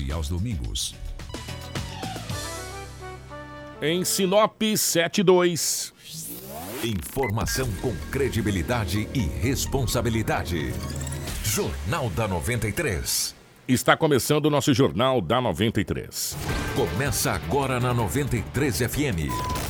e aos domingos. Em Sinop 72. Informação com credibilidade e responsabilidade. Jornal da 93. Está começando o nosso Jornal da 93. Começa agora na 93 FM.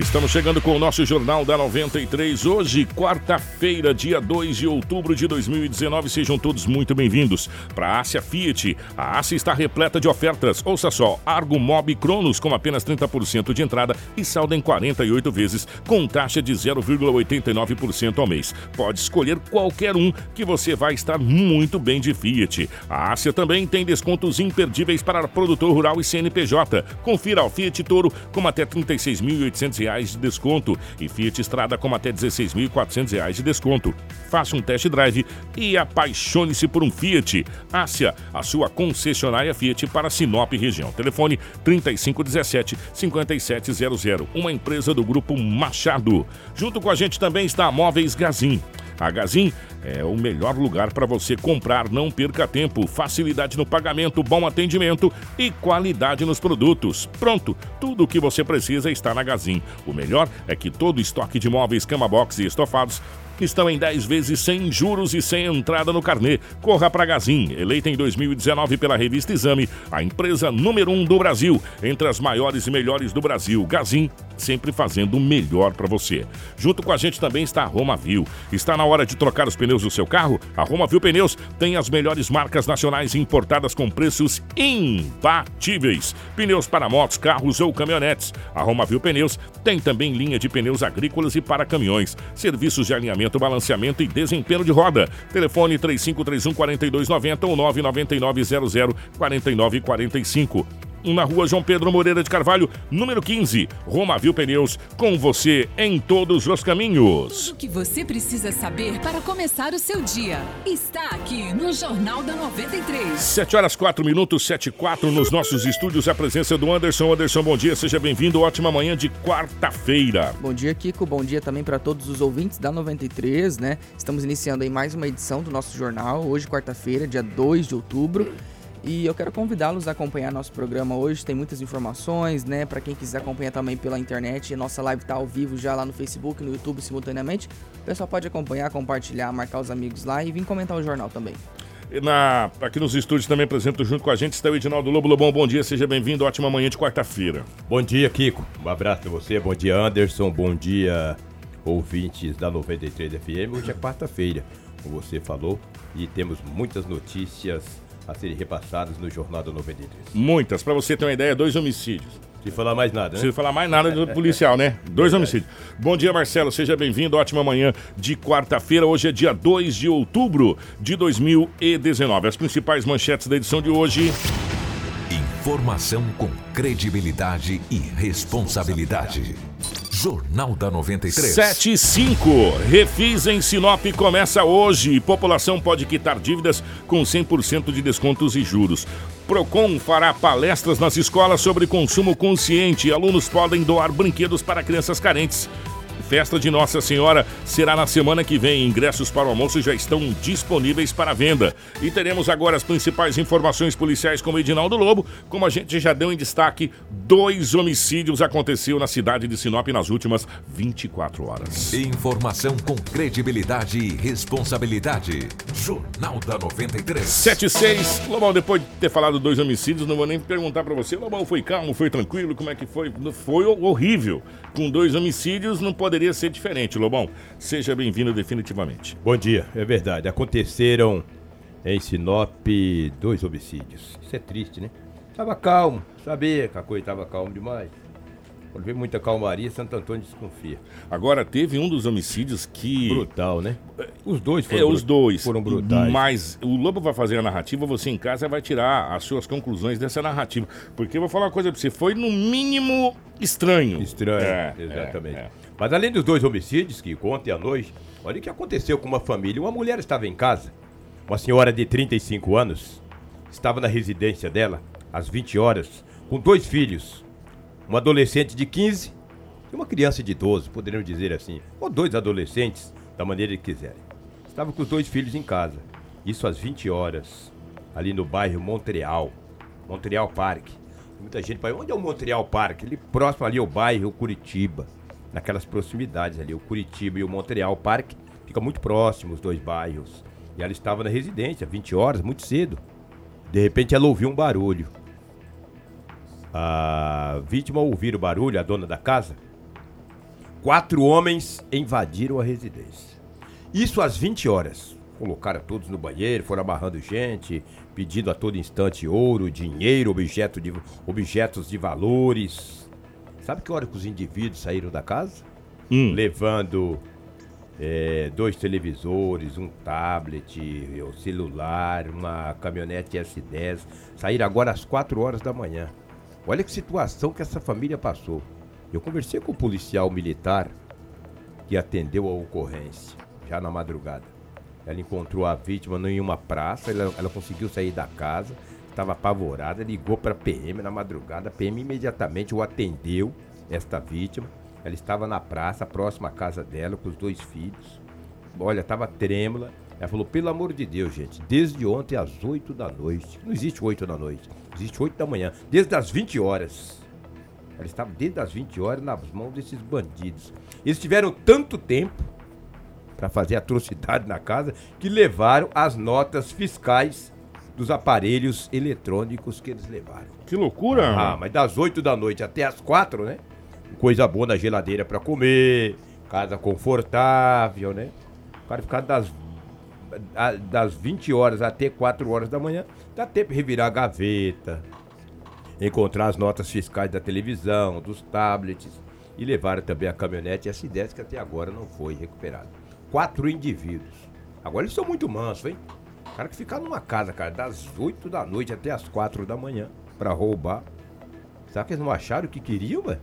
Estamos chegando com o nosso Jornal da 93. Hoje, quarta-feira, dia 2 de outubro de 2019. Sejam todos muito bem-vindos para a Ásia Fiat. A Ásia está repleta de ofertas. Ouça só: Argo Mob Cronos com apenas 30% de entrada e saldo em 48 vezes, com taxa de 0,89% ao mês. Pode escolher qualquer um que você vai estar muito bem de Fiat. A Ásia também tem descontos imperdíveis para produtor rural e CNPJ. Confira o Fiat Toro com até R$ 36.800 reais de desconto e Fiat Estrada com até 16.400 reais de desconto. Faça um test drive e apaixone-se por um Fiat. Ásia, a sua concessionária Fiat para Sinop região. Telefone 3517 5700, uma empresa do grupo Machado. Junto com a gente também está a Móveis Gazin. A Gazin é o melhor lugar para você comprar. Não perca tempo. Facilidade no pagamento, bom atendimento e qualidade nos produtos. Pronto, tudo o que você precisa está na Gazin. O melhor é que todo estoque de móveis, cama box e estofados estão em 10 vezes sem juros e sem entrada no carnê. Corra para Gazin, eleita em 2019 pela revista Exame, a empresa número 1 um do Brasil, entre as maiores e melhores do Brasil. Gazin, sempre fazendo o melhor para você. Junto com a gente também está a Romavil. Está na hora de trocar os pneus do seu carro? A Romavil Pneus tem as melhores marcas nacionais importadas com preços imbatíveis. Pneus para motos, carros ou caminhonetes. A Romavil Pneus tem também linha de pneus agrícolas e para caminhões. Serviços de alinhamento, balanceamento e desempenho de roda. Telefone 3531 4290 ou 999 00 4945 na rua João Pedro Moreira de Carvalho, número 15, Romavil Pneus, com você em todos os caminhos. Tudo o que você precisa saber para começar o seu dia está aqui no Jornal da 93. 7 horas 4 minutos, 7 e 4, nos nossos estúdios, a presença do Anderson. Anderson, bom dia, seja bem-vindo, ótima manhã de quarta-feira. Bom dia, Kiko, bom dia também para todos os ouvintes da 93, né? Estamos iniciando aí mais uma edição do nosso jornal, hoje quarta-feira, dia 2 de outubro. E eu quero convidá-los a acompanhar nosso programa hoje. Tem muitas informações, né? Para quem quiser acompanhar também pela internet, nossa live está ao vivo já lá no Facebook, no YouTube simultaneamente. O pessoal pode acompanhar, compartilhar, marcar os amigos lá e vir comentar o jornal também. Na, aqui nos estúdios também apresento junto com a gente está o Edinaldo Lobo Lobão. Bom dia, seja bem-vindo. Ótima manhã de quarta-feira. Bom dia, Kiko. Um abraço para você. Bom dia, Anderson. Bom dia, ouvintes da 93 FM. Hoje é quarta-feira, como você falou, e temos muitas notícias a serem repassadas no Jornal da 93. Muitas. Para você ter uma ideia, dois homicídios. Se falar mais nada, né? Sem falar mais nada do policial, né? Dois Verdade. homicídios. Bom dia, Marcelo. Seja bem-vindo. Ótima manhã de quarta-feira. Hoje é dia 2 de outubro de 2019. As principais manchetes da edição de hoje. Informação com credibilidade e responsabilidade. Jornal da 93. 7 e 5. Refis em Sinop começa hoje. População pode quitar dívidas com 100% de descontos e juros. Procon fará palestras nas escolas sobre consumo consciente. Alunos podem doar brinquedos para crianças carentes. Festa de Nossa Senhora será na semana que vem. Ingressos para o almoço já estão disponíveis para venda. E teremos agora as principais informações policiais com o Edinaldo Lobo. Como a gente já deu em destaque, dois homicídios aconteceram na cidade de Sinop nas últimas 24 horas. Informação com credibilidade e responsabilidade. Jornal da 93. 76. Lobão, depois de ter falado dois homicídios, não vou nem perguntar para você. Lobão, foi calmo, foi tranquilo? Como é que foi? Foi horrível. Com dois homicídios, não pode poderia ser diferente, Lobão. Seja bem-vindo definitivamente. Bom dia, é verdade. Aconteceram em Sinop dois homicídios. Isso é triste, né? Tava calmo, sabia que a coisa tava calma demais. Quando vê muita calmaria, Santo Antônio desconfia. Agora, teve um dos homicídios que. Brutal, né? Os dois É, os dois. foram brutais. Mas o Lobo vai fazer a narrativa, você em casa vai tirar as suas conclusões dessa narrativa. Porque eu vou falar uma coisa pra você, foi no mínimo estranho. Estranho, É, exatamente. é, é. Mas além dos dois homicídios, que ontem à noite, olha o que aconteceu com uma família. Uma mulher estava em casa, uma senhora de 35 anos, estava na residência dela, às 20 horas, com dois filhos. Um adolescente de 15 e uma criança de 12, poderíamos dizer assim. Ou dois adolescentes, da maneira que quiserem. Estava com os dois filhos em casa. Isso às 20 horas, ali no bairro Montreal. Montreal Park. Muita gente vai, onde é o Montreal Park? Ali próximo ali ao bairro Curitiba. Naquelas proximidades ali, o Curitiba e o Montreal Park. Fica muito próximo os dois bairros. E ela estava na residência, 20 horas, muito cedo. De repente ela ouviu um barulho. A vítima ouviu o barulho, a dona da casa. Quatro homens invadiram a residência. Isso às 20 horas. Colocaram todos no banheiro, foram amarrando gente, pedindo a todo instante ouro, dinheiro, objeto de, objetos de valores. Sabe que hora que os indivíduos saíram da casa? Hum. Levando é, dois televisores, um tablet, o celular, uma caminhonete S10. Saíram agora às 4 horas da manhã. Olha que situação que essa família passou. Eu conversei com o policial militar que atendeu a ocorrência, já na madrugada. Ela encontrou a vítima em uma praça, ela, ela conseguiu sair da casa, estava apavorada, ligou para a PM na madrugada. A PM imediatamente o atendeu, esta vítima. Ela estava na praça, próxima à casa dela, com os dois filhos. Olha, estava trêmula. Ela falou, pelo amor de Deus, gente, desde ontem às 8 da noite. Não existe 8 da noite, existe 8 da manhã. Desde as 20 horas. Ela estava desde as 20 horas nas mãos desses bandidos. Eles tiveram tanto tempo para fazer atrocidade na casa que levaram as notas fiscais dos aparelhos eletrônicos que eles levaram. Que loucura! Ah, mas das 8 da noite até as 4, né? Coisa boa na geladeira pra comer, casa confortável, né? O cara ficar das, das 20 horas até 4 horas da manhã, dá tempo de revirar a gaveta, encontrar as notas fiscais da televisão, dos tablets e levaram também a caminhonete S10 que até agora não foi recuperada. Quatro indivíduos. Agora eles são muito mansos, hein? O cara que ficar numa casa, cara, das 8 da noite até as 4 da manhã pra roubar. Será que eles não acharam o que queriam, velho?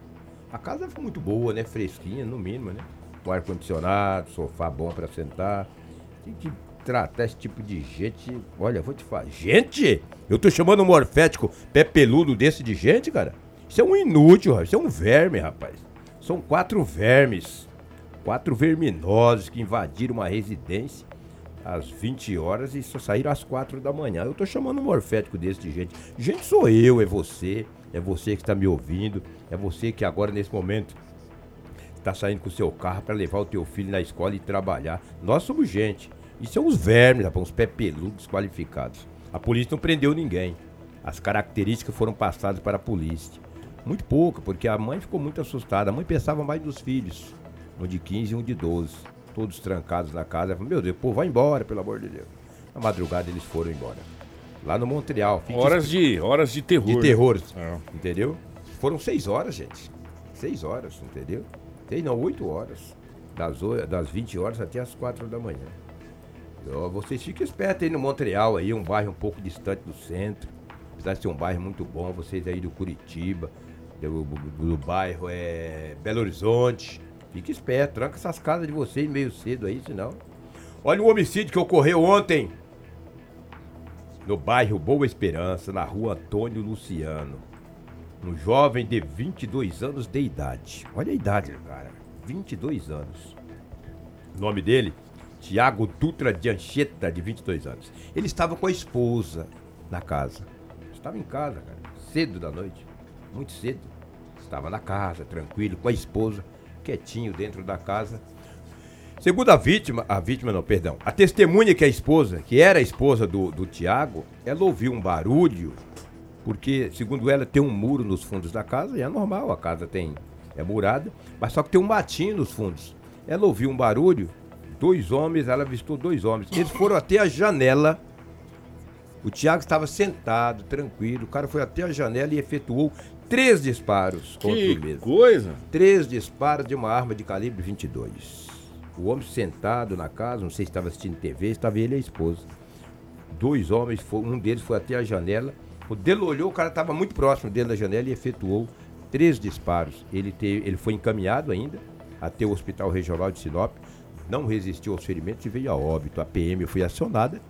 A casa foi muito boa, né? Fresquinha, no mínimo, né? Com ar-condicionado, sofá bom pra sentar. Tem que tratar esse tipo de gente. Olha, vou te falar. Gente! Eu tô chamando um morfético pé peludo desse de gente, cara? Isso é um inútil, rapaz. Isso é um verme, rapaz. São quatro vermes. Quatro verminosos que invadiram uma residência às 20 horas e só saíram às 4 da manhã. Eu tô chamando um morfético desse de gente. Gente sou eu, é você, é você que está me ouvindo, é você que agora nesse momento está saindo com o seu carro para levar o teu filho na escola e trabalhar. Nós somos gente. Isso são uns vermes, rapaz, uns pé peludos qualificados. A polícia não prendeu ninguém. As características foram passadas para a polícia. Muito pouco, porque a mãe ficou muito assustada. A mãe pensava mais nos filhos. Um de 15 e um de 12. Todos trancados na casa. Falou, meu Deus, pô, vai embora, pelo amor de Deus. Na madrugada eles foram embora. Lá no Montreal. Horas de, horas de terror. de terror, É. entendeu? Foram seis horas, gente. Seis horas, entendeu? Seis não, oito horas. Das, oi- das 20 horas até as quatro da manhã. Ó, vocês fiquem espertos aí no Montreal, aí, um bairro um pouco distante do centro. Apesar de ser um bairro muito bom, vocês aí do Curitiba, do, do- do bairro é Belo Horizonte. Fique esperto, tranca essas casas de vocês meio cedo aí, senão. Olha o homicídio que ocorreu ontem no bairro Boa Esperança, na rua Antônio Luciano. Um jovem de 22 anos de idade. Olha a idade, cara. 22 anos. O nome dele, Tiago Dutra de Anchieta, de 22 anos. Ele estava com a esposa na casa. Estava em casa, cara. Cedo da noite. Muito cedo. Estava na casa, tranquilo, com a esposa, quietinho dentro da casa. Segundo a vítima, a vítima não, perdão, a testemunha que é a esposa, que era a esposa do, do Tiago, ela ouviu um barulho, porque, segundo ela, tem um muro nos fundos da casa, e é normal, a casa tem, é murada, mas só que tem um matinho nos fundos. Ela ouviu um barulho, dois homens, ela avistou dois homens, eles foram até a janela, o Tiago estava sentado, tranquilo, o cara foi até a janela e efetuou três disparos contra Que o mesmo. coisa. Três disparos de uma arma de calibre 22. O homem sentado na casa, não sei se estava assistindo TV, estava ele e a esposa. Dois homens, um deles foi até a janela. O dele olhou, o cara estava muito próximo dele da janela e efetuou três disparos. Ele, teve, ele foi encaminhado ainda até o Hospital Regional de Sinop, não resistiu aos ferimentos e veio a óbito. A PM foi acionada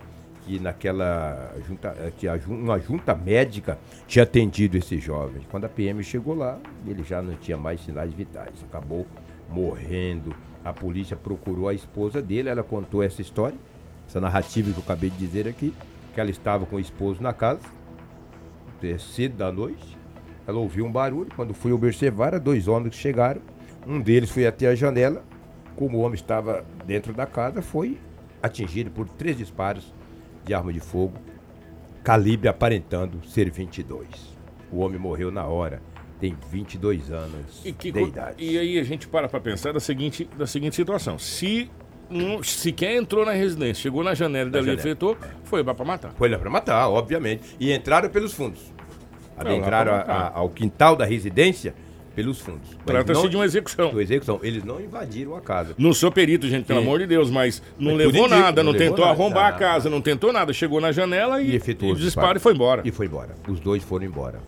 e naquela junta, eh, que a uma junta médica tinha atendido esse jovem. Quando a PM chegou lá, ele já não tinha mais sinais vitais, acabou morrendo. A polícia procurou a esposa dele, ela contou essa história, essa narrativa que eu acabei de dizer aqui, que ela estava com o esposo na casa, é, cedo da noite. Ela ouviu um barulho, quando foi observar, dois homens que chegaram. Um deles foi até a janela, como o homem estava dentro da casa, foi atingido por três disparos de arma de fogo, calibre aparentando ser 22. O homem morreu na hora, tem 22 anos E, que de idade. e aí a gente para pra pensar da seguinte, da seguinte situação. Se um, sequer entrou na residência, chegou na janela e dali janela. foi lá pra matar. Foi lá para matar, obviamente. E entraram pelos fundos. Adentraram ao quintal da residência pelos fundos. Trata-se de uma execução. de uma execução. Eles não invadiram a casa. Não sou perito, gente, pelo Sim. amor de Deus, mas não Mas levou nada, não, não tentou nada, arrombar a tá. casa, não tentou nada. Chegou na janela e, E efetuou os disparo e foi embora. E foi embora. Os dois foram embora.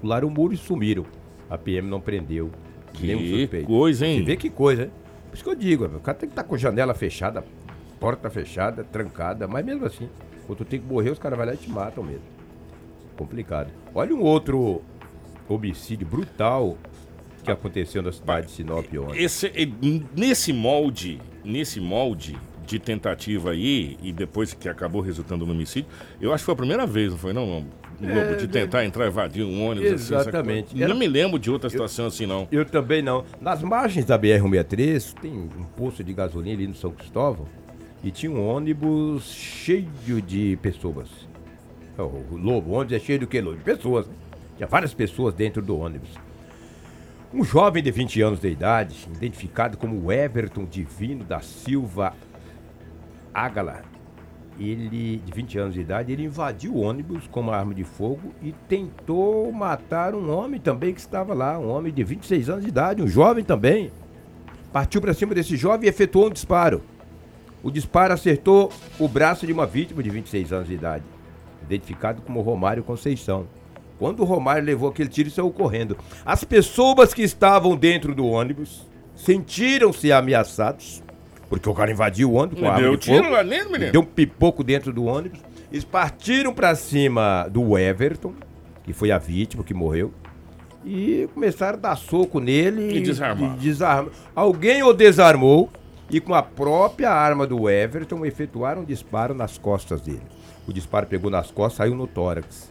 Pularam o muro e sumiram. A PM não prendeu. nenhum Que coisa, hein? Você vê que coisa, hein? Por isso que eu digo, o cara tem que estar com janela fechada, porta fechada, trancada, mas mesmo assim, quando tu tem que morrer, os caras vão lá e te matam mesmo. Complicado. Olha um outro homicídio brutal que aconteceu na cidade de Sinop ontem. Esse, é- nesse molde, nesse molde de tentativa aí, e depois que acabou resultando no homicídio, eu acho que foi a primeira vez, não foi não, Globo, de tentar entrar e invadir um ônibus assim, Exatamente. coisa. Era- Não me lembro de outra situação assim, não. Eu também não. Nas margens da BR-163, tem um posto de gasolina ali no São Cristóvão e tinha um ônibus cheio de pessoas. É, O o Lobo, o ônibus é cheio do que, Lobo? De pessoas. né? Tinha várias pessoas dentro do ônibus. Um jovem de 20 anos de idade, identificado como Everton Divino da Silva Ágala, ele, de 20 anos de idade, ele invadiu o ônibus com uma arma de fogo e tentou matar um homem também que estava lá, um homem de 26 anos de idade, um jovem também. Partiu para cima desse jovem e efetuou um disparo. O disparo acertou o braço de uma vítima de 26 anos de idade, identificado como Romário Conceição. Quando o Romário levou aquele tiro, ele saiu correndo. As pessoas que estavam dentro do ônibus sentiram-se ameaçados, porque o cara invadiu o ônibus com a arma Deu de tiro fogo. lá dentro, menino? Deu um pipoco dentro do ônibus. Eles partiram pra cima do Everton, que foi a vítima que morreu, e começaram a dar soco nele. E desarmaram. e desarma- Alguém o desarmou e com a própria arma do Everton efetuaram um disparo nas costas dele. O disparo pegou nas costas, saiu no tórax.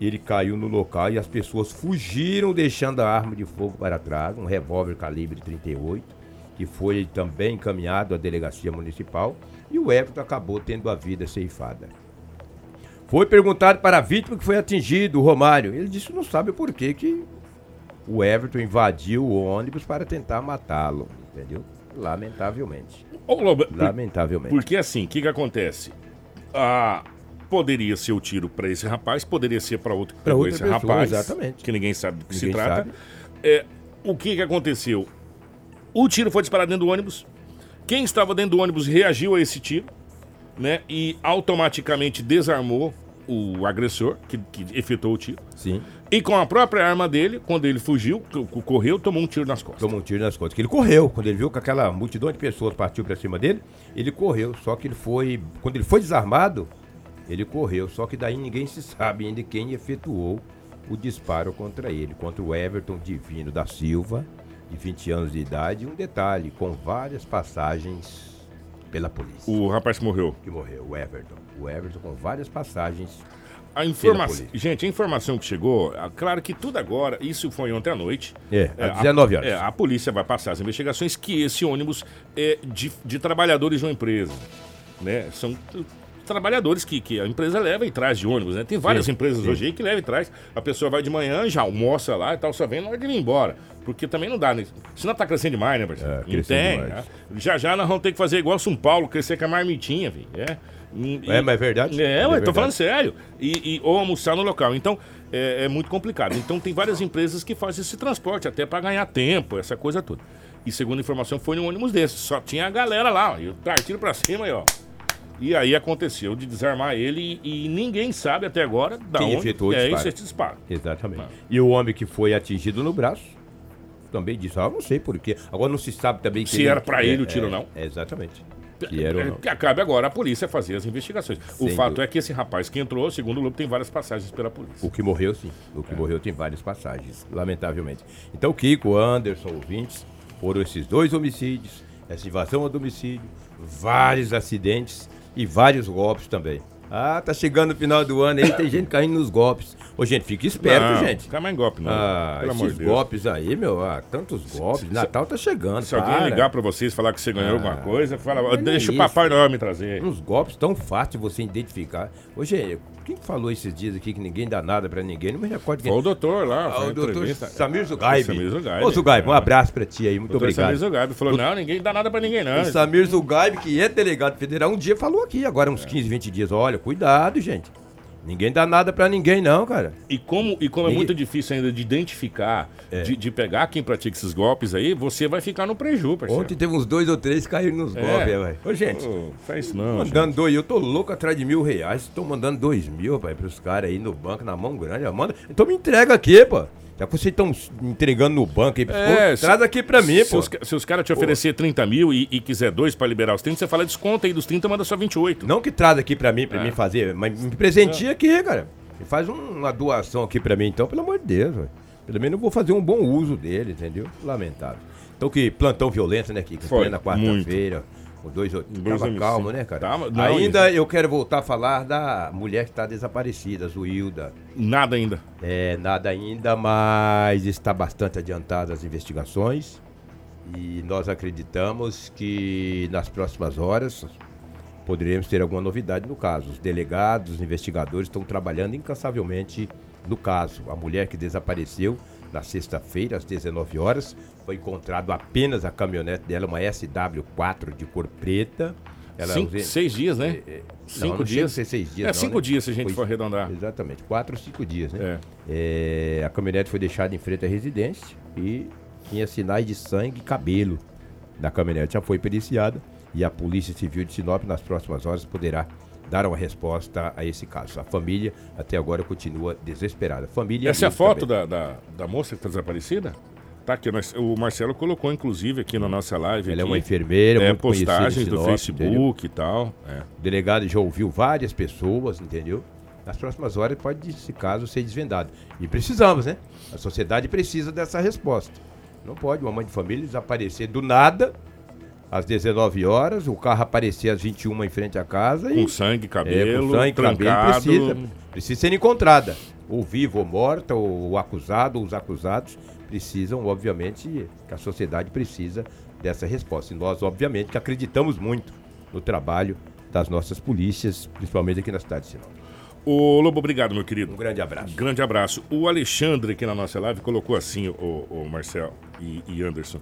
Ele caiu no local e as pessoas fugiram, deixando a arma de fogo para trás, um revólver calibre 38, que foi também encaminhado à delegacia municipal, e o Everton acabou tendo a vida ceifada. Foi perguntado para a vítima que foi atingido, o Romário. Ele disse que não sabe por que, que o Everton invadiu o ônibus para tentar matá-lo, entendeu? Lamentavelmente. Ô, Lobo, Lamentavelmente. porque assim, o que que acontece? Ah, poderia ser o tiro pra esse rapaz, poderia ser pra outro que pegou esse pessoa, rapaz, exatamente. que ninguém sabe do que se Ninguém trata. sabe. É, o que que aconteceu? O tiro foi disparado dentro do ônibus. Quem estava dentro do ônibus reagiu a esse tiro, né? E automaticamente desarmou o agressor que, que efetuou o tiro. Sim. E com a própria arma dele, quando ele fugiu, co- co- correu, tomou um tiro nas costas. Tomou um tiro nas costas. Que ele correu. Quando ele viu que aquela multidão de pessoas partiu pra cima dele, ele correu. Só que ele foi. Quando ele foi desarmado, ele correu. Só que daí ninguém se sabe ainda quem efetuou o disparo contra ele. Contra o Everton Divino da Silva, de 20 anos de idade. E um detalhe, com várias passagens pela polícia. O rapaz que morreu. Que morreu, o Everton. O Everton com várias passagens. A informação. Gente, a informação que chegou, ah, claro que tudo agora, isso foi ontem à noite. É, às 19 horas. É, a polícia vai passar as investigações que esse ônibus é de, de trabalhadores de uma empresa. Né? São, trabalhadores que, que a empresa leva e traz de ônibus, né? Tem várias Sim, empresas sim. hoje aí que leva e traz. A pessoa vai de manhã, já almoça lá e tal, só vem na hora de ir embora. Porque também não dá, né? Senão tá crescendo demais, né, parceiro? É, não crescendo tem. demais. né? Já já nós vamos ter que fazer igual São Paulo, crescer com a marmitinha, velho. É. E- É, mas é verdade. É, É ué, tô verdade. falando sério. E, e- ou almoçar no local. Então, é, é muito complicado. Então, tem várias empresas que fazem esse transporte, até para ganhar tempo, essa coisa toda. E segundo a informação, foi num ônibus desse. Só tinha a galera lá, ó, e o tiro pra cima aí, ó. E aí aconteceu de desarmar ele e, e ninguém sabe até agora da Quem onde efetuou o é disparo. esse disparo. Exatamente. Ah. E o homem que foi atingido no braço também disse, ah, não sei porquê. Agora não se sabe também que Se era pra ele o tiro ou não. É, exatamente. Era ou É, não. que cabe agora a polícia fazer as investigações. o Sem fato dúvida. é que esse rapaz que entrou, segundo o Lobo, tem várias passagens pela polícia. O que morreu, sim. O que morreu tem várias passagens, lamentavelmente. Então, Kiko, Anderson, ouvintes, foram esses dois homicídios, essa invasão ao domicílio, vários acidentes e vários golpes também. Ah, tá chegando o final do ano aí, tem gente caindo nos golpes. Ô, gente, fique esperto, não, gente. Fica mais em golpe, não. Ah, Pelo esses Deus. golpes aí, meu, ah, tantos golpes. se- Natal tá chegando. Se alguém para. ligar pra vocês falar que você ganhou alguma coisa, fala, não é deixa o isso. Papai Noel me trazer. Uns golpes tão fáceis de você identificar. Ô, gente, quem falou esses dias aqui que ninguém dá nada pra ninguém? Não me recordo quem. Foi o doutor lá. Ah, o doutor entrevista. Samir Zugaib. Samir Zugaib. Ô, Zugaib, um É. abraço pra ti aí, muito Doutor obrigado. Samir Zugaib falou, não, ninguém dá nada pra ninguém, não. O Samir Zugaib, que é delegado federal, um dia falou aqui, agora uns 15, 20 dias. Olha, cuidado, gente. Ninguém dá nada pra ninguém, não, cara. E como, e como é Ninguém- muito difícil ainda de identificar, É. de, de pegar quem pratica esses golpes aí, você vai ficar no preju, parceiro. Ontem teve uns dois ou três que caíram nos É. golpes, velho. Ô, gente. Ô, faz isso não. gente. Mandando dois, eu tô louco atrás de mil reais. Tô mandando dois mil, pai, pros caras aí no banco, na mão grande. Manda. Então me entrega aqui, pô. Já que vocês estão entregando no banco aí, pô, É, se- traz aqui pra mim, Se pô. os, se os caras te oferecer 30 mil e, e quiser dois pra liberar os 30, você fala desconta aí dos 30, manda só 28. Não que traz aqui pra mim, pra É. mim fazer, mas me presenteia aqui, cara. Faz um- uma doação aqui pra mim, então, pelo amor de Deus, velho. Pelo menos eu vou fazer um bom uso dele, entendeu? Lamentável. Então que plantão violento, né, Kiko? Foi, Plena quarta-feira. Com dois, Dois Tava homicídios. calmo, né, cara? Tava- não, Ainda eu quero voltar a falar da mulher que está desaparecida, Zuilda. Nada ainda. É, nada ainda, mas está bastante adiantada as investigações. E nós acreditamos que nas próximas horas poderemos ter alguma novidade no caso. Os delegados, os investigadores estão trabalhando incansavelmente no caso. A mulher que desapareceu na sexta-feira, às 19 horas, foi encontrado apenas a caminhonete dela, uma SW4 de cor preta. Ela Cinco, seis dias, né? é, é, cinco não, dias. ser seis dias. É, não, cinco né? dias se a gente Foi- for arredondar. Exatamente, quatro ou cinco dias, né? É. É, a caminhonete foi deixada em frente à residência e tinha sinais de sangue e cabelo da caminhonete. Já foi periciada e a Polícia Civil de Sinop, nas próximas horas, poderá dar uma resposta a esse caso. A família, até agora, continua desesperada. Família Essa é a foto da, da, da moça que está desaparecida? Tá aqui, nós- o Marcelo colocou, inclusive, aqui na nossa live. Ela é aqui, uma enfermeira, é, muito postagens do Sinop, Facebook e tal. É. O delegado já ouviu várias pessoas, entendeu? Nas próximas horas pode esse caso ser desvendado. E precisamos, né? A sociedade precisa dessa resposta. Não pode uma mãe de família desaparecer do nada às 19 horas, o carro aparecer às 21 em frente à casa Com e sangue, é, cabelo, com sangue, cabelo, trancado. precisa, precisa ser encontrada. Ou viva ou morta, ou o acusado, ou os acusados precisam, obviamente, que a sociedade precisa dessa resposta. E nós, obviamente, que acreditamos muito no trabalho das nossas polícias, principalmente aqui na cidade de Sinop. Ô, Lobo, obrigado, meu querido. Um grande abraço. Grande abraço. O Alexandre aqui na nossa live colocou assim, o, o Marcel e, e Anderson.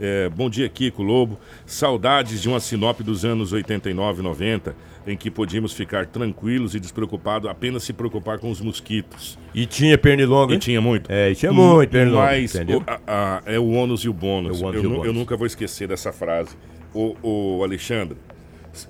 É, bom dia, Kiko Lobo. Saudades de uma Sinop dos anos 89 90, em que podíamos ficar tranquilos e despreocupados, apenas se preocupar com os mosquitos. E tinha pernilonga, E tinha muito. É, e tinha muito pernilonga, Mas entendeu? o- a- a- é o ônus e o bônus. É o eu, e o nu- bônus. eu nunca vou esquecer dessa frase. O, o Alexandre,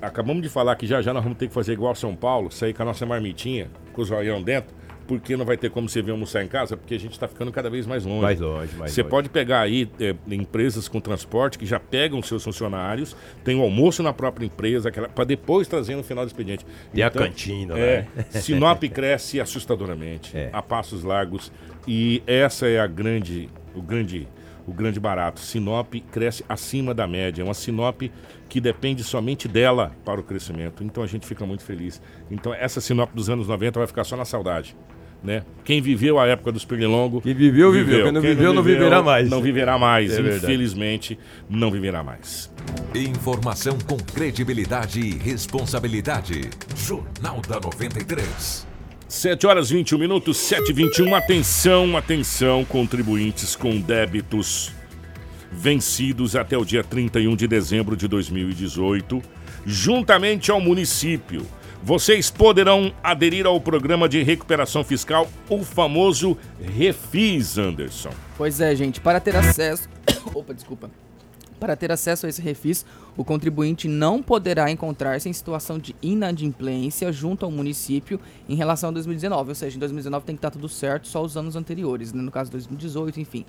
acabamos de falar que já já nós vamos ter que fazer igual São Paulo, sair com a nossa marmitinha, com o zoião dentro, porque não vai ter como você vir almoçar em casa, porque a gente está ficando cada vez mais longe. Mais longe, mais Você longe. pode pegar aí é, empresas com transporte que já pegam seus funcionários, tem o almoço na própria empresa, para depois trazer no final do expediente. Tem a cantina, é, né? Sinop cresce assustadoramente, É. a passos largos, e essa é a grande, o grande, o grande barato. Sinop cresce acima da média, é uma Sinop que depende somente dela para o crescimento. Então a gente fica muito feliz. Então essa Sinop dos anos 90 vai ficar só na saudade. Né? Quem viveu a época dos pernilongos. Quem viveu, viveu. Quem não viveu, não viverá mais. Não viverá mais. É verdade. Infelizmente, não viverá mais. Informação com credibilidade e responsabilidade. Jornal da 93. 7 horas 21 minutos, 7 e 21 Atenção, atenção, contribuintes com débitos vencidos até o dia 31 de dezembro de 2018, juntamente ao município. Vocês poderão aderir ao programa de recuperação fiscal, o famoso Refis, Anderson. Pois é, gente, para ter acesso. Opa, desculpa. Para ter acesso a esse refis, o contribuinte não poderá encontrar-se em situação de inadimplência junto ao município em relação a 2019. Ou seja, em 2019 tem que estar tudo certo, só os anos anteriores, né? no caso 2018, enfim.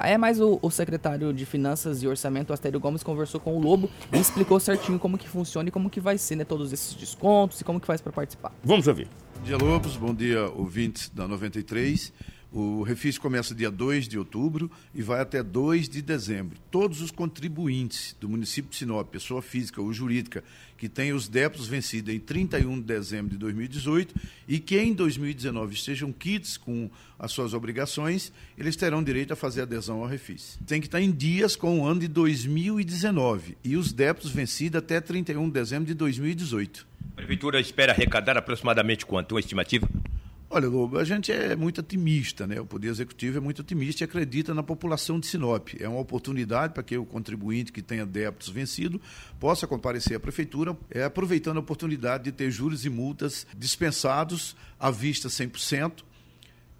Aí é mais o, o, secretário de Finanças e Orçamento, Astério Gomes, conversou com o Lobo e explicou certinho como que funciona e como que vai ser, né? Todos esses descontos e como que faz para participar. Vamos ouvir. Bom dia, Lobos. Bom dia, ouvintes da 93. O refis começa dia 2 de outubro e vai até 2 de dezembro. Todos os contribuintes do município de Sinop, pessoa física ou jurídica, que têm os débitos vencidos em 31 de dezembro de 2018 e que em 2019 estejam quites com as suas obrigações, eles terão direito a fazer adesão ao refis. Tem que estar em dias com o ano de 2019 e os débitos vencidos até 31 de dezembro de 2018. A prefeitura espera arrecadar aproximadamente quanto? Uma estimativa? Olha, Lobo, a gente é muito otimista, né? O Poder Executivo é muito otimista e acredita na população de Sinop. É uma oportunidade para que o contribuinte que tenha débitos vencido possa comparecer à Prefeitura, é, aproveitando a oportunidade de ter juros e multas dispensados à vista 100%,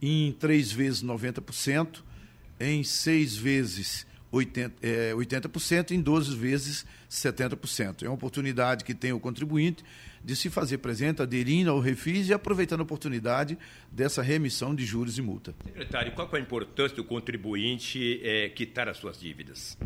em três vezes 90%, em seis vezes 80%, é, 80% em 12 vezes 70%. É uma oportunidade que tem o contribuinte de se fazer presente, aderindo ao refis e aproveitando a oportunidade dessa remissão de juros e multa. Secretário, qual é a importância do contribuinte é, quitar as suas dívidas?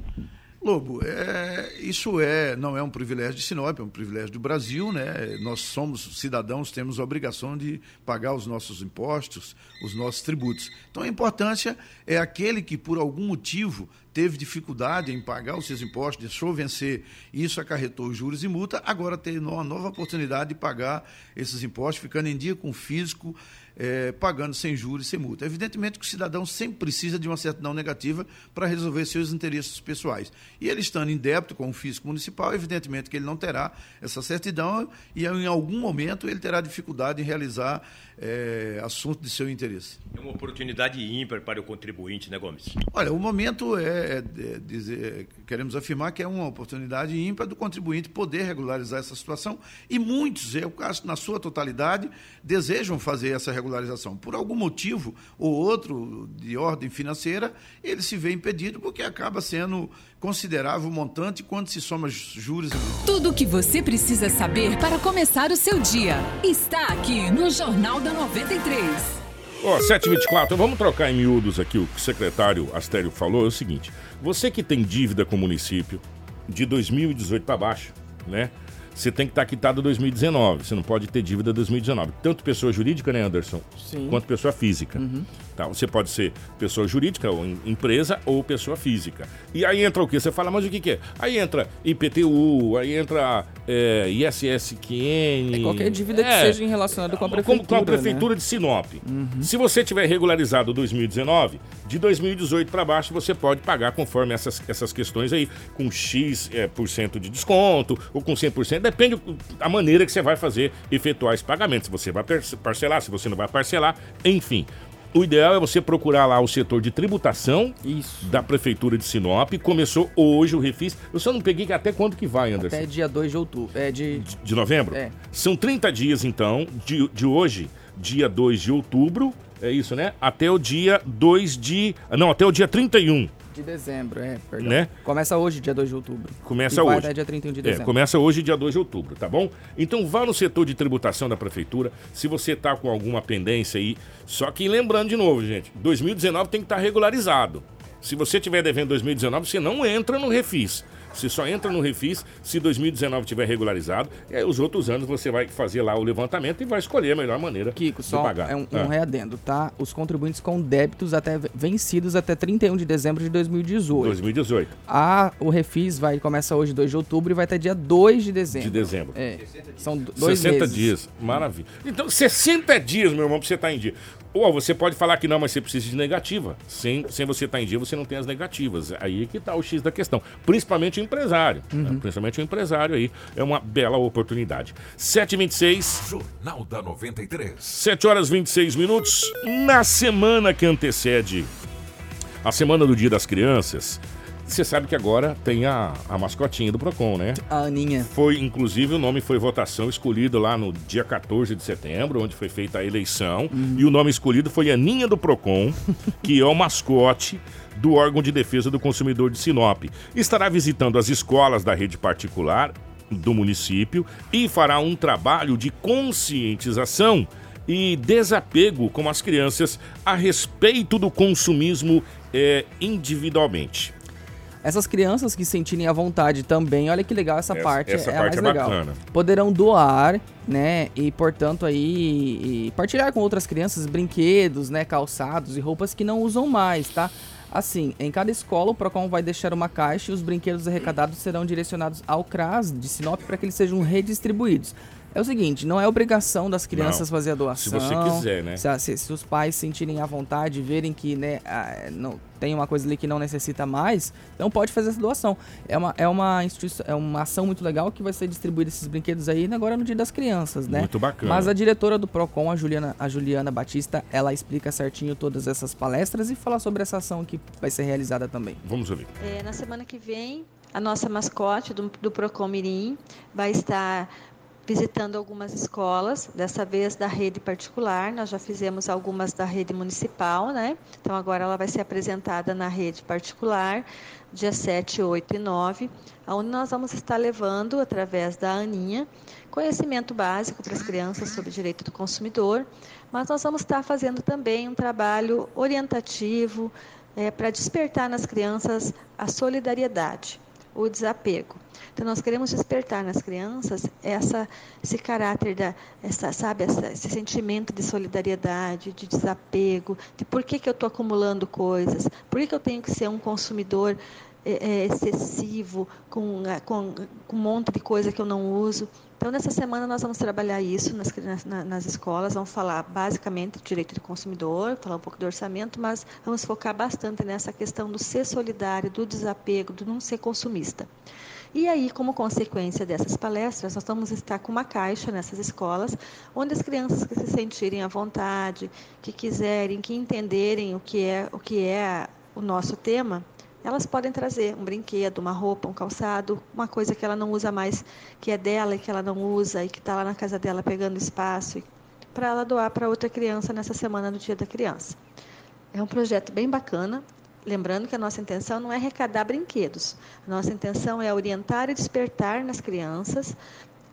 Lobo, é, isso é, não é um privilégio de Sinop, é um privilégio do Brasil, né? Nós somos cidadãos, temos a obrigação de pagar os nossos impostos, os nossos tributos. Então a importância é aquele que por algum motivo teve dificuldade em pagar os seus impostos, deixou vencer, isso acarretou juros e multa, agora tem uma nova oportunidade de pagar esses impostos, ficando em dia com o físico, é, pagando sem juros e sem multa. Evidentemente que o cidadão sempre precisa de uma certidão negativa para resolver seus interesses pessoais. E ele estando em débito com o físico municipal, evidentemente que ele não terá essa certidão e em algum momento ele terá dificuldade em realizar é, assunto de seu interesse. É uma oportunidade ímpar para o contribuinte, né, Gomes? Olha, o momento é, é, é dizer, queremos afirmar que é uma oportunidade ímpar do contribuinte poder regularizar essa situação e muitos, é o caso na sua totalidade, desejam fazer essa regularização. Por algum motivo ou outro de ordem financeira, ele se vê impedido porque acaba sendo considerável o montante quando se soma juros e Tudo o que você precisa saber para começar o seu dia está aqui no Jornal da 93. Ó, oh, 724, vamos trocar em miúdos aqui o que o secretário Astério falou, é o seguinte, você que tem dívida com o município de 2018 para baixo, né? Você tem que estar quitado 2019. Você não pode ter dívida 2019. Tanto pessoa jurídica, né, Anderson? Sim. Quanto pessoa física. Uhum. Tá, você pode ser pessoa jurídica, ou empresa, ou pessoa física. E aí entra o quê? Você fala, mas o que, que é? Aí entra IPTU, aí entra é, ISSQN. É qualquer dívida é, que seja relacionada com a prefeitura. Com, a prefeitura né? de Sinop. Uhum. Se você tiver regularizado 2019, de 2018 para baixo você pode pagar conforme essas, essas questões aí, com X é, por cento de desconto, ou com 100%, depende da maneira que você vai fazer, efetuar esse pagamento. Se você vai parcelar, se você não vai parcelar, enfim. O ideal é você procurar lá o setor de tributação Isso. da Prefeitura de Sinop. Começou hoje o refis. Eu só não peguei até quando que vai, Anderson? Até dia 2 de outubro. É de... de... de novembro? É. São 30 dias, então, de, de hoje, dia 2 de outubro. É isso, né? Até o dia 2 de. Não, até o dia 31 de dezembro, é, perdão. Né? Começa hoje, dia 2 de outubro. Começa hoje. até dia 31 de dezembro. É, começa hoje, dia 2 de outubro, tá bom? Então vá no setor de tributação da prefeitura, se você tá com alguma pendência aí. Só que lembrando de novo, gente, 2019 tem que estar tá regularizado. Se você tiver devendo 2019, você não entra no refis. Você só entra no refis se 2019 tiver regularizado. E aí os outros anos você vai fazer lá o levantamento e vai escolher a melhor maneira Kiko, de só pagar. É um, ah. um readendo, tá? Os contribuintes com débitos até vencidos até 31 de dezembro de 2018. 2018. Ah, o refis vai começa hoje 2 de outubro e vai até dia 2 de dezembro. De dezembro. É. São dois 60 meses. dias. Maravilha. Então, 60 dias, meu irmão, pra você estar tá em dia. Ou você pode falar que não, mas você precisa de negativa. Sem, sem você estar em dia, você não tem as negativas. Aí é que está o X da questão. Principalmente o empresário. Né? Principalmente o empresário aí. É uma bela oportunidade. 7h26. Jornal da 93. 7 horas 26 minutos. Na semana que antecede a semana do Dia das Crianças, você sabe que agora tem a, a mascotinha do Procon, né? A Aninha. Foi, inclusive, o nome foi votação escolhido lá no dia 14 de setembro, onde foi feita a eleição. E o nome escolhido foi Aninha do Procon, que é o mascote do órgão de defesa do consumidor de Sinop. Estará visitando as escolas da rede particular do município e fará um trabalho de conscientização e desapego com as crianças a respeito do consumismo eh, individualmente. Essas crianças que sentirem a vontade também, olha que legal essa, Essa- parte, essa é a parte mais é legal. bacana. Poderão doar, né, e portanto aí partilhar com outras crianças brinquedos, né, calçados e roupas que não usam mais, tá? Assim, em cada escola o Procon vai deixar uma caixa e os brinquedos arrecadados serão direcionados ao CRAS de Sinop para que eles sejam redistribuídos. É o seguinte, não é obrigação das crianças Não. fazer a doação. Se você quiser, né? Se, a- se- se os pais sentirem a vontade, verem que né, ah, não, tem uma coisa ali que não necessita mais, então pode fazer essa doação. É uma, é uma, instituição, é uma ação muito legal que vai ser distribuída esses brinquedos aí agora no Dia das Crianças, né? Muito bacana. Mas a diretora do PROCON, a Juliana, a Juliana Batista, ela explica certinho todas essas palestras e fala sobre essa ação que vai ser realizada também. Vamos ouvir. É, na semana que vem, a nossa mascote do, do Procon Mirim vai estar visitando algumas escolas, dessa vez da rede particular. Nós já fizemos algumas da rede municipal, né? Então agora ela vai ser apresentada na rede particular, dia 7, 8 e 9, onde nós vamos estar levando, através da Aninha, conhecimento básico para as crianças sobre direito do consumidor, mas nós vamos estar fazendo também um trabalho orientativo é, para despertar nas crianças a solidariedade, o desapego. Então nós queremos despertar nas crianças essa, esse caráter da, essa, sabe, essa, esse sentimento de solidariedade, de desapego, de por que, que eu estou acumulando coisas, por que, que eu tenho que ser um consumidor é, é, excessivo, com, ah, com, com um monte de coisa que eu não uso. Então, nessa semana, nós vamos trabalhar isso nas, nas, nas escolas, vamos falar basicamente do direito do consumidor, falar um pouco do orçamento, mas vamos focar bastante nessa questão do ser solidário, do desapego, do não ser consumista. E aí, como consequência dessas palestras, nós vamos estar com uma caixa nessas escolas, onde as crianças que se sentirem à vontade, que quiserem, que entenderem o que é o, que é o nosso tema, elas podem trazer um brinquedo, uma roupa, um calçado, uma coisa que ela não usa mais, que é dela e que ela não usa e que está lá na casa dela pegando espaço, para ela doar para outra criança nessa semana do Dia da Criança. É um projeto bem bacana. Lembrando que a nossa intenção não é arrecadar brinquedos. A nossa intenção é orientar e despertar nas crianças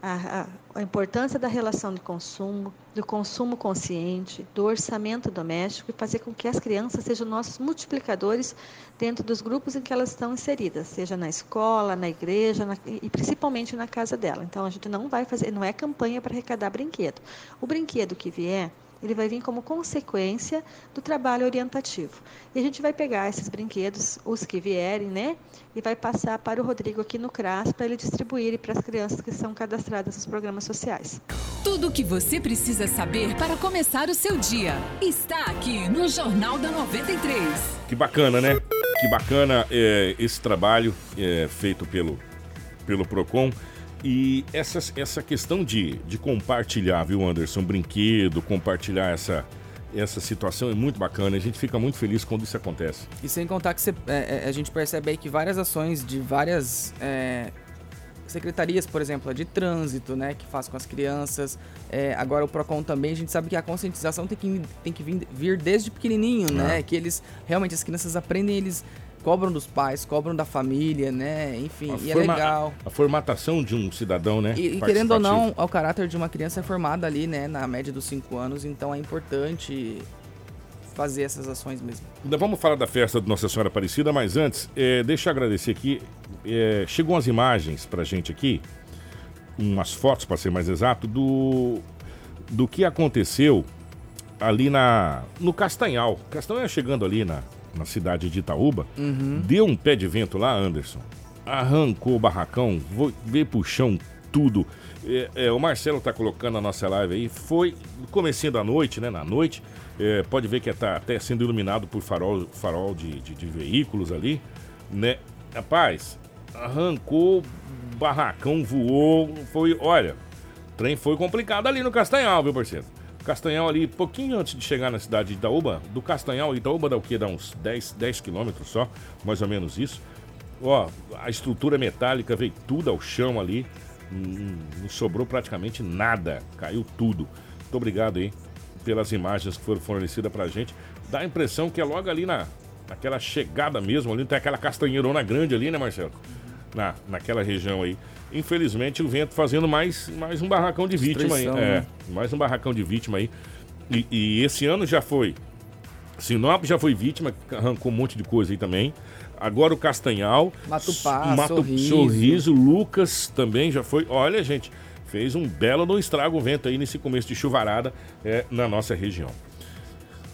a, a, a, importância da relação de consumo, do consumo consciente, do orçamento doméstico e fazer com que as crianças sejam nossos multiplicadores dentro dos grupos em que elas estão inseridas, seja na escola, na igreja na, e principalmente na casa dela. Então a gente não vai fazer, não é campanha para arrecadar brinquedo. O brinquedo que vier ele vai vir como consequência do trabalho orientativo. E a gente vai pegar esses brinquedos, os que vierem, né? E vai passar para o Rodrigo aqui no CRAS para ele distribuir para as crianças que são cadastradas nos programas sociais. Tudo o que você precisa saber para começar o seu dia está aqui no Jornal da 93. Que bacana, né? Que bacana é, esse trabalho é, feito pelo, pelo PROCON. E essa, essa questão de, de compartilhar, viu, Anderson? Brinquedo, compartilhar essa, essa situação é muito bacana. A gente fica muito feliz quando isso acontece. E sem contar que você, é, a gente percebe aí que várias ações de várias é, secretarias, por exemplo, a de trânsito, né, que faz com as crianças. É, agora o PROCON também, a gente sabe que a conscientização tem que, tem que vir, vir desde pequenininho, né? Que eles, realmente, as crianças aprendem, eles cobram dos pais, cobram da família, né? Enfim, A e forma- é legal. A formatação de um cidadão, né? E, e querendo ou não, o caráter de uma criança é formado ali, né, na média dos 5 anos, então é importante fazer essas ações mesmo. Ainda vamos falar da festa de Nossa Senhora Aparecida, mas antes, é, deixa eu agradecer aqui. É, chegou umas imagens pra gente aqui, umas fotos, para ser mais exato, do, do que aconteceu ali na no Castanhal. Castanhal chegando ali na, na cidade de Itaúba, deu um pé de vento lá, Anderson. Arrancou o barracão, veio pro chão tudo. É, é, o Marcelo tá colocando a nossa live aí. Foi comecinho da noite, né? Na noite. É, pode ver que tá até sendo iluminado por farol, farol de, de, de veículos ali, né? Rapaz, arrancou, barracão voou. Foi, olha, o trem foi complicado ali no Castanhal, viu, parceiro? Castanhal ali, pouquinho antes de chegar na cidade de Itaúba, do Castanhal, Itaúba dá o quê? Dá uns 10, 10 quilômetros só, mais ou menos isso. Ó, a estrutura metálica veio tudo ao chão ali, não, não sobrou praticamente nada, caiu tudo. Muito obrigado aí pelas imagens que foram fornecidas pra gente. Dá a impressão que é logo ali na, naquela chegada mesmo, ali tem aquela castanheirona grande ali, né, Marcelo? Na, naquela região aí. Infelizmente, o vento fazendo mais, mais um barracão de vítima aí. É, né? mais um barracão de vítima aí. E, e, esse ano já foi. Sinop já foi vítima, arrancou um monte de coisa aí também. Agora o Castanhal. Matupá, Mato, Sorriso. Sorriso. Lucas também já foi. Olha, gente, fez um belo no estrago o vento aí nesse começo de chuvarada é, na nossa região.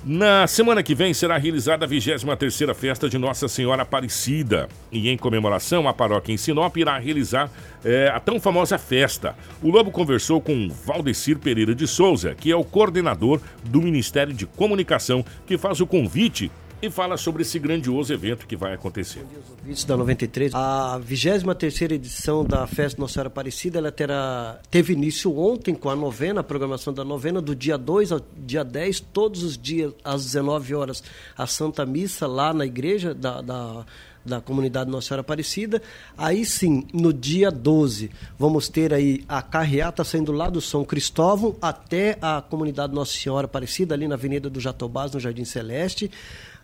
Na semana que vem será realizada a 23ª Festa de Nossa Senhora Aparecida. E em comemoração, a paróquia em Sinop irá realizar é, a tão famosa festa. O Lobo conversou com Valdecir Pereira de Souza, que é o coordenador do Ministério de Comunicação, que faz o convite e fala sobre esse grandioso evento que vai acontecer. Ouvintes da 93, a 23 edição da Festa Nossa Senhora Aparecida, ela terá, teve início ontem com a novena, a programação da novena, do dia 2 ao dia 10, todos os dias às 19 horas, a Santa Missa lá na igreja da, da da comunidade Nossa Senhora Aparecida. Aí sim, no dia 12, vamos ter aí a carreata saindo lá do São Cristóvão até a comunidade Nossa Senhora Aparecida, ali na Avenida do Jatobás, no Jardim Celeste.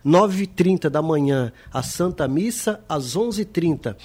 9h30 da manhã, a Santa Missa, às 11h30,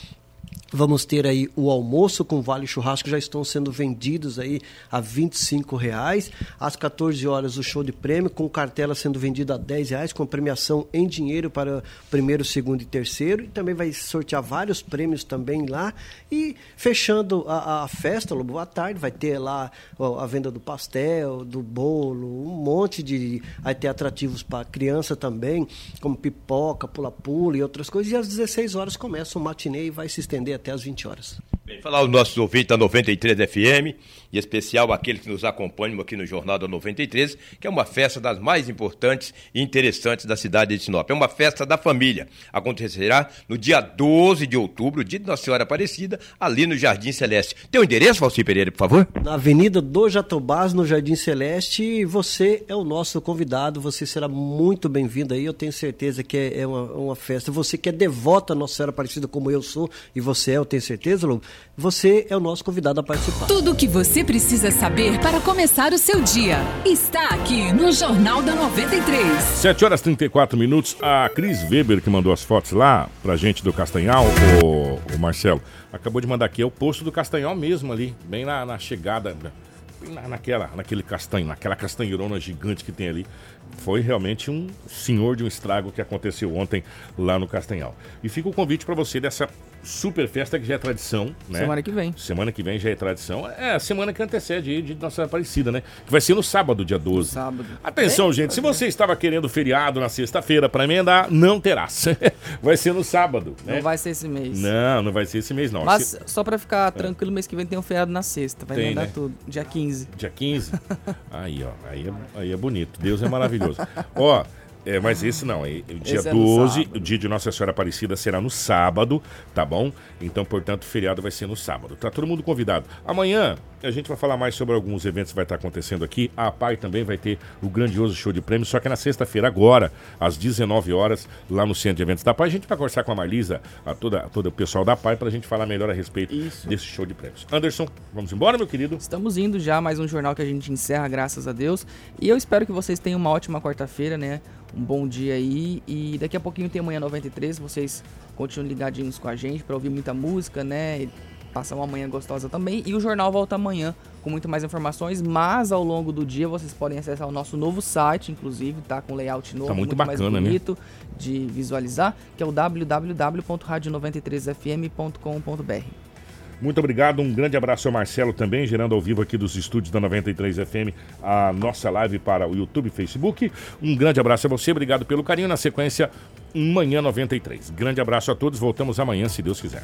Vamos ter aí o almoço com vale churrasco, já estão sendo vendidos aí a 25 reais. Às 14 horas o show de prêmio, com cartela sendo vendida a 10 reais, com premiação em dinheiro para primeiro, segundo e terceiro. E também vai sortear vários prêmios também lá. E fechando a, a festa, Lobo, à tarde, vai ter lá a venda do pastel, do bolo, um monte de. Vai ter atrativos para criança também, como pipoca, pula-pula e outras coisas. E às 16 horas começa o matinê e vai se estender até às 20 horas. Bem, falar os nossos ouvintes da 93 FM, em especial aqueles que nos acompanham aqui no Jornal da 93, que é uma festa das mais importantes e interessantes da cidade de Sinop. É uma festa da família. Acontecerá no dia 12 de outubro, dia de Nossa Senhora Aparecida, ali no Jardim Celeste. Tem o um endereço, Valci Pereira, por favor? Na Avenida do Jatobás, no Jardim Celeste, você é o nosso convidado, você será muito bem-vindo aí, eu tenho certeza que é, é uma, uma festa. Você que é devota a Nossa Senhora Aparecida, como eu sou, e você é, eu tenho certeza, Lobo, você é o nosso convidado a participar. Tudo o que você precisa saber para começar o seu dia está aqui no Jornal da 93. 7 horas 34 minutos. A Cris Weber, que mandou as fotos lá pra gente do Castanhal, o, o Marcelo, acabou de mandar aqui. É o posto do Castanhal mesmo ali, bem na, na chegada naquela, naquele castanho, naquela castanheirona gigante que tem ali. Foi realmente um senhor de um estrago que aconteceu ontem lá no Castanhal. E fica o convite para você dessa super festa que já é tradição, né? Semana que vem. Semana que vem já é tradição. É a semana que antecede de Nossa Aparecida, né? Que vai ser no sábado, dia 12. sábado. Atenção, é, gente, se você estava querendo feriado na sexta-feira para emendar, não terá. vai ser no sábado, né? Não vai ser esse mês. Não, não vai ser esse mês, não. Mas se... só para ficar tranquilo, mês que vem tem um feriado na sexta. Vai tem, emendar né? tudo. Dia 15. Dia 15? aí, ó. Aí é, aí é bonito. Deus é maravilhoso. Ó. É, mas esse não, é, o dia esse 12, é o dia de Nossa Senhora Aparecida será no sábado, tá bom? Então, portanto, o feriado vai ser no sábado. Tá todo mundo convidado. Amanhã a gente vai falar mais sobre alguns eventos que vai estar acontecendo aqui. A PAI também vai ter o grandioso show de prêmios, só que é na sexta-feira, agora, às 19 horas, lá no Centro de Eventos da PAI. A gente vai conversar com a Marlisa, a toda, a todo o pessoal da PAI, para a gente falar melhor a respeito Isso. desse show de prêmios. Anderson, vamos embora, meu querido? Estamos indo já, mais um jornal que a gente encerra, graças a Deus. E eu espero que vocês tenham uma ótima quarta-feira, né? Um bom dia aí. E daqui a pouquinho tem Manhã 93. Vocês continuem ligadinhos com a gente para ouvir muita música, né? Passar uma manhã gostosa também. E o jornal volta amanhã com muito mais informações. Mas ao longo do dia vocês podem acessar o nosso novo site, inclusive, tá com layout novo, tá muito, muito bacana, mais bonito né? de visualizar, que é o www.radio93fm.com.br. Muito obrigado, um grande abraço ao Marcelo também, gerando ao vivo aqui dos estúdios da 93 FM a nossa live para o YouTube e Facebook. Um grande abraço a você, obrigado pelo carinho. Na sequência, Manhã 93. Grande abraço a todos, voltamos amanhã, se Deus quiser.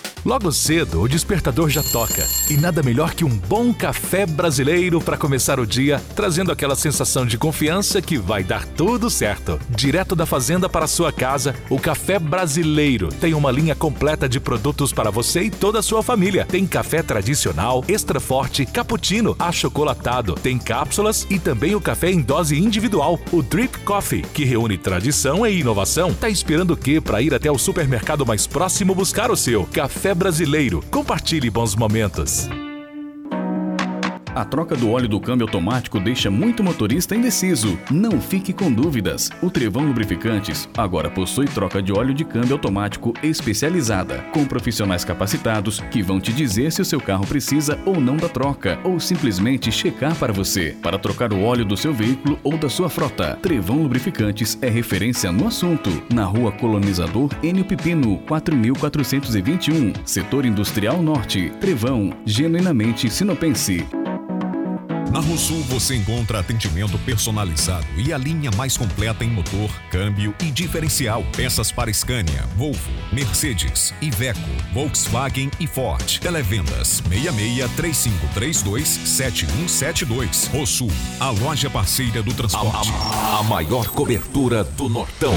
Logo cedo, o despertador já toca. E nada melhor que um bom café brasileiro para começar o dia, trazendo aquela sensação de confiança que vai dar tudo certo. Direto da fazenda para sua casa, o Café Brasileiro tem uma linha completa de produtos para você e toda a sua família. Tem café tradicional, extra forte, cappuccino, achocolatado, tem cápsulas e também o café em dose individual, o Drip Coffee, que reúne tradição e inovação. Tá esperando o quê para ir até o supermercado mais próximo buscar o seu? Café Brasileiro. Compartilhe bons momentos. A troca do óleo do câmbio automático deixa muito motorista indeciso. Não fique com dúvidas. O Trevão Lubrificantes agora possui troca de óleo de câmbio automático especializada, com profissionais capacitados que vão te dizer se o seu carro precisa ou não da troca, ou simplesmente checar para você, para trocar o óleo do seu veículo ou da sua frota. Trevão Lubrificantes é referência no assunto. Na rua Colonizador Enio Pipino, 4421, Setor Industrial Norte. Trevão, genuinamente sinopense. Na Rosul você encontra atendimento personalizado e a linha mais completa em motor, câmbio e diferencial. Peças para Scania, Volvo, Mercedes, Iveco, Volkswagen e Ford. Televendas 66 3532 7172. Rosul, a loja parceira do transporte. A, a, a maior cobertura do Nortão.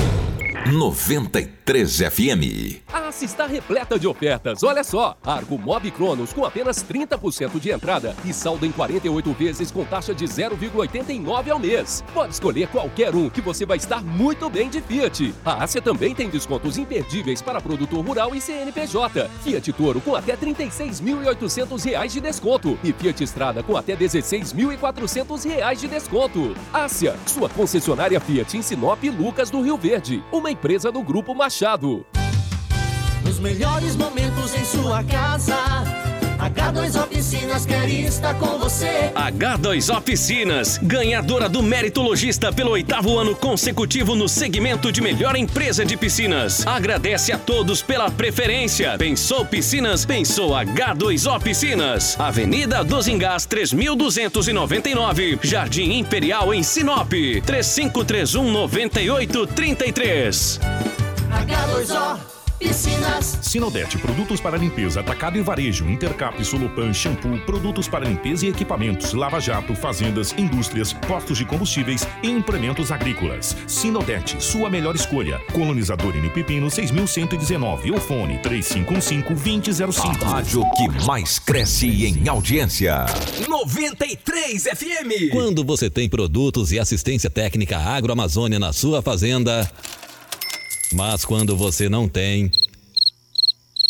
93 FM. A ACE está repleta de ofertas. Olha só, Argo Mob Cronos com apenas 30% de entrada e saldo em 48 vezes com taxa de 0,89 ao mês. Pode escolher qualquer um que você vai estar muito bem de Fiat. A Ásia também tem descontos imperdíveis para produtor rural e CNPJ. Fiat Toro com até R$ 36.800 de desconto e Fiat Estrada com até R$ 16.400 de desconto. Ásia, sua concessionária Fiat em Sinop e Lucas do Rio Verde. Uma empresa do Grupo Machado. Nos melhores momentos em sua casa. H2 Oficinas quer estar com você. H2 Oficinas, ganhadora do Mérito Logista pelo oitavo ano consecutivo no segmento de melhor empresa de piscinas. Agradece a todos pela preferência. Pensou Piscinas? Pensou H2O Piscinas. Avenida dos Engás 3299, Jardim Imperial em Sinop. 3531 9833. H2O Piscinas. Sinodete, produtos para limpeza, atacado e varejo, Intercap, Solopan, shampoo, produtos para limpeza e equipamentos, lava-jato, fazendas, indústrias, postos de combustíveis e implementos agrícolas. Sinodete, sua melhor escolha. Colonizador em Pepino 6119 ou fone 3515-2005. A rádio que mais cresce em audiência. 93 FM. Quando você tem produtos e assistência técnica agroamazônia na sua fazenda. Mas quando você não tem.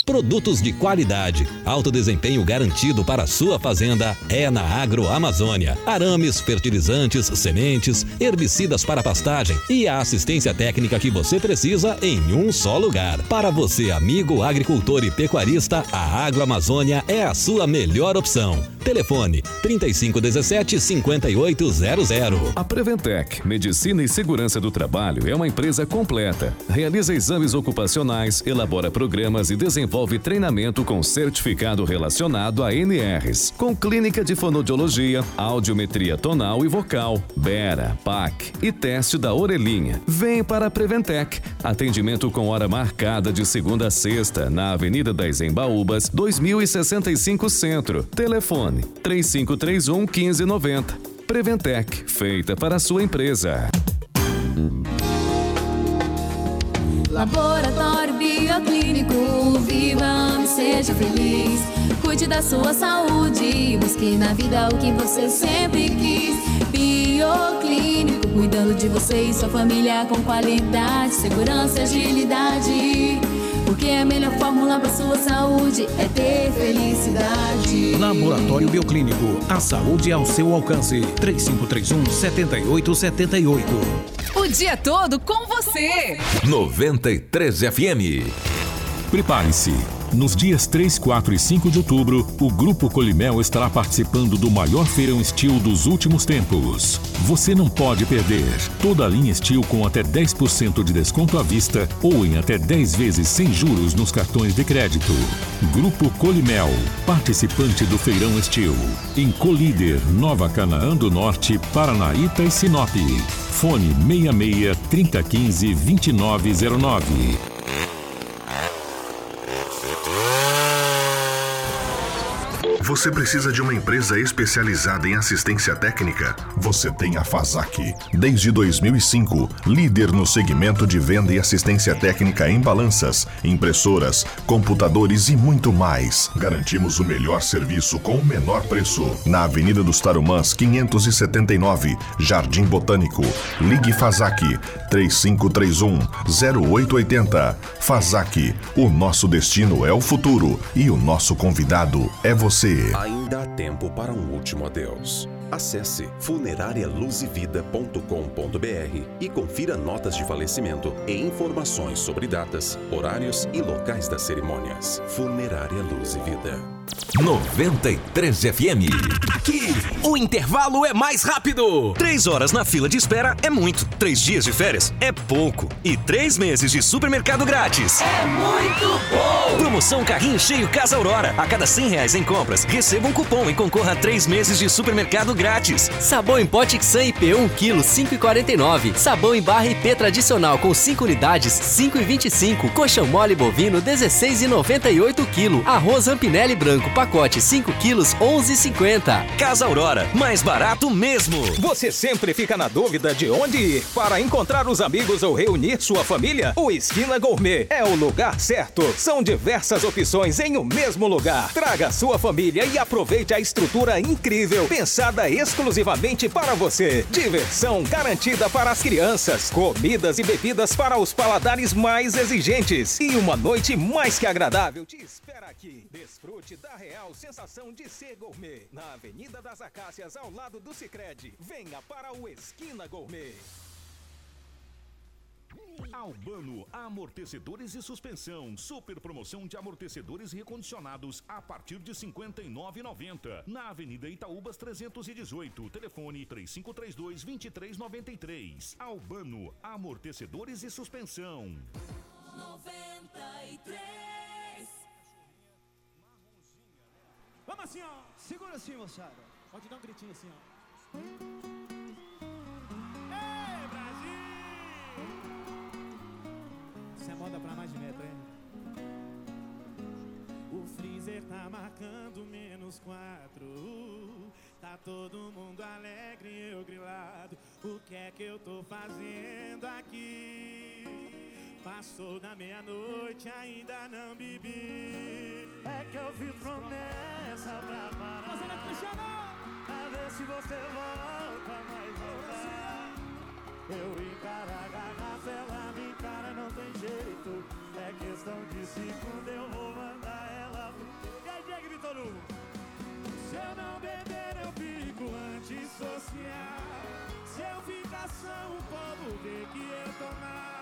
Produtos de qualidade, alto desempenho garantido para sua fazenda é na Agroamazônia. Arames, fertilizantes, sementes, herbicidas para pastagem e a assistência técnica que você precisa em um só lugar. Para você, amigo agricultor e pecuarista, a Agroamazônia é a sua melhor opção. Telefone 3517 5800. A Preventec, Medicina e Segurança do Trabalho, é uma empresa completa. Realiza exames ocupacionais, elabora programas e desenvolve treinamento com certificado relacionado a NRs, com clínica de fonodiologia, audiometria tonal e vocal, Bera, PAC e teste da orelhinha. Vem para a Preventec. Atendimento com hora marcada de segunda a sexta, na Avenida das Embaúbas, 2065 Centro. Telefone 3531 1590. Preventec, feita para a sua empresa. Laboratório Bioclínico, viva, seja feliz. Cuide da sua saúde, busque na vida o que você sempre quis. Bioclínico, cuidando de você e sua família com qualidade, segurança e agilidade. Porque a melhor fórmula para sua saúde é ter felicidade. Laboratório Bioclínico, a saúde ao seu alcance. 3531 7878. O dia todo com você. 93 FM. Prepare-se Nos dias 3, 4 e 5 de outubro, o Grupo Colimel estará participando do maior feirão Steel dos últimos tempos. Você não pode perder. Toda a linha Steel com até 10% de desconto à vista ou em até 10 vezes sem juros nos cartões de crédito. Grupo Colimel, participante do feirão Steel. Em Colíder, Nova Canaã do Norte, Paranaíta e Sinop. Fone 66 3015 2909. Você precisa de uma empresa especializada em assistência técnica? Você tem a Fazac. Desde 2005, líder no segmento de venda e assistência técnica em balanças, impressoras, computadores e muito mais. Garantimos o melhor serviço com o menor preço. Na Avenida dos Tarumãs, 579, Jardim Botânico. Ligue Fazac 3531 0880. Fazac. O nosso destino é o futuro e o nosso convidado é você. Ainda há tempo para um último adeus. Acesse funerarialuzevida.com.br e confira notas de falecimento e informações sobre datas, horários e locais das cerimônias. Funerária Luz e Vida. 93 FM. Aqui, o intervalo é mais rápido. Três horas na fila de espera é muito. Três dias de férias é pouco. E três meses de supermercado grátis. É muito bom! Promoção Carrinho Cheio Casa Aurora. A cada 100 reais em compras, receba um cupom e concorra a três meses de supermercado grátis. Sabão em pote Xan IP 1 kg 5,49. Sabão em barra IP tradicional com 5 unidades 5,25. Colchão mole bovino 16,98 kg. Arroz Rampinelli branco pacote 5 quilos 11,50. Casa Aurora, mais barato mesmo. Você sempre fica na dúvida de onde ir para encontrar os amigos ou reunir sua família? O Esquina Gourmet é o lugar certo. São diversas opções em um mesmo lugar. Traga sua família e aproveite a estrutura incrível, pensada exclusivamente para você. Diversão garantida para as crianças, comidas e bebidas para os paladares mais exigentes e uma noite mais que agradável te espera aqui. Desfrute da real sensação de ser gourmet na Avenida das Acácias ao lado do Sicredi. Venha para o Esquina Gourmet. Albano Amortecedores e Suspensão. Super promoção de amortecedores recondicionados a partir de R$ 59,90. Na Avenida Itaúbas 318. Telefone 3532-2393. Albano Amortecedores e Suspensão. 93. Vamos assim, ó. Segura assim, moçada. Pode dar um gritinho assim, ó. Moda pra mais de metro, hein? O freezer tá marcando menos quatro. Tá todo mundo alegre e eu grilado. O que é que eu tô fazendo aqui? Passou da meia-noite, ainda não bebi. É que eu fiz promessa pra parar. A ver se você volta, mas voltar. Eu encaro a garrafa, ela não tem jeito. É questão de segundo, eu vou mandar ela. E aí, Diego Vitor Hugo? Se eu não beber, eu fico antissocial. Se eu ficar só, o povo vê que eu tô mal.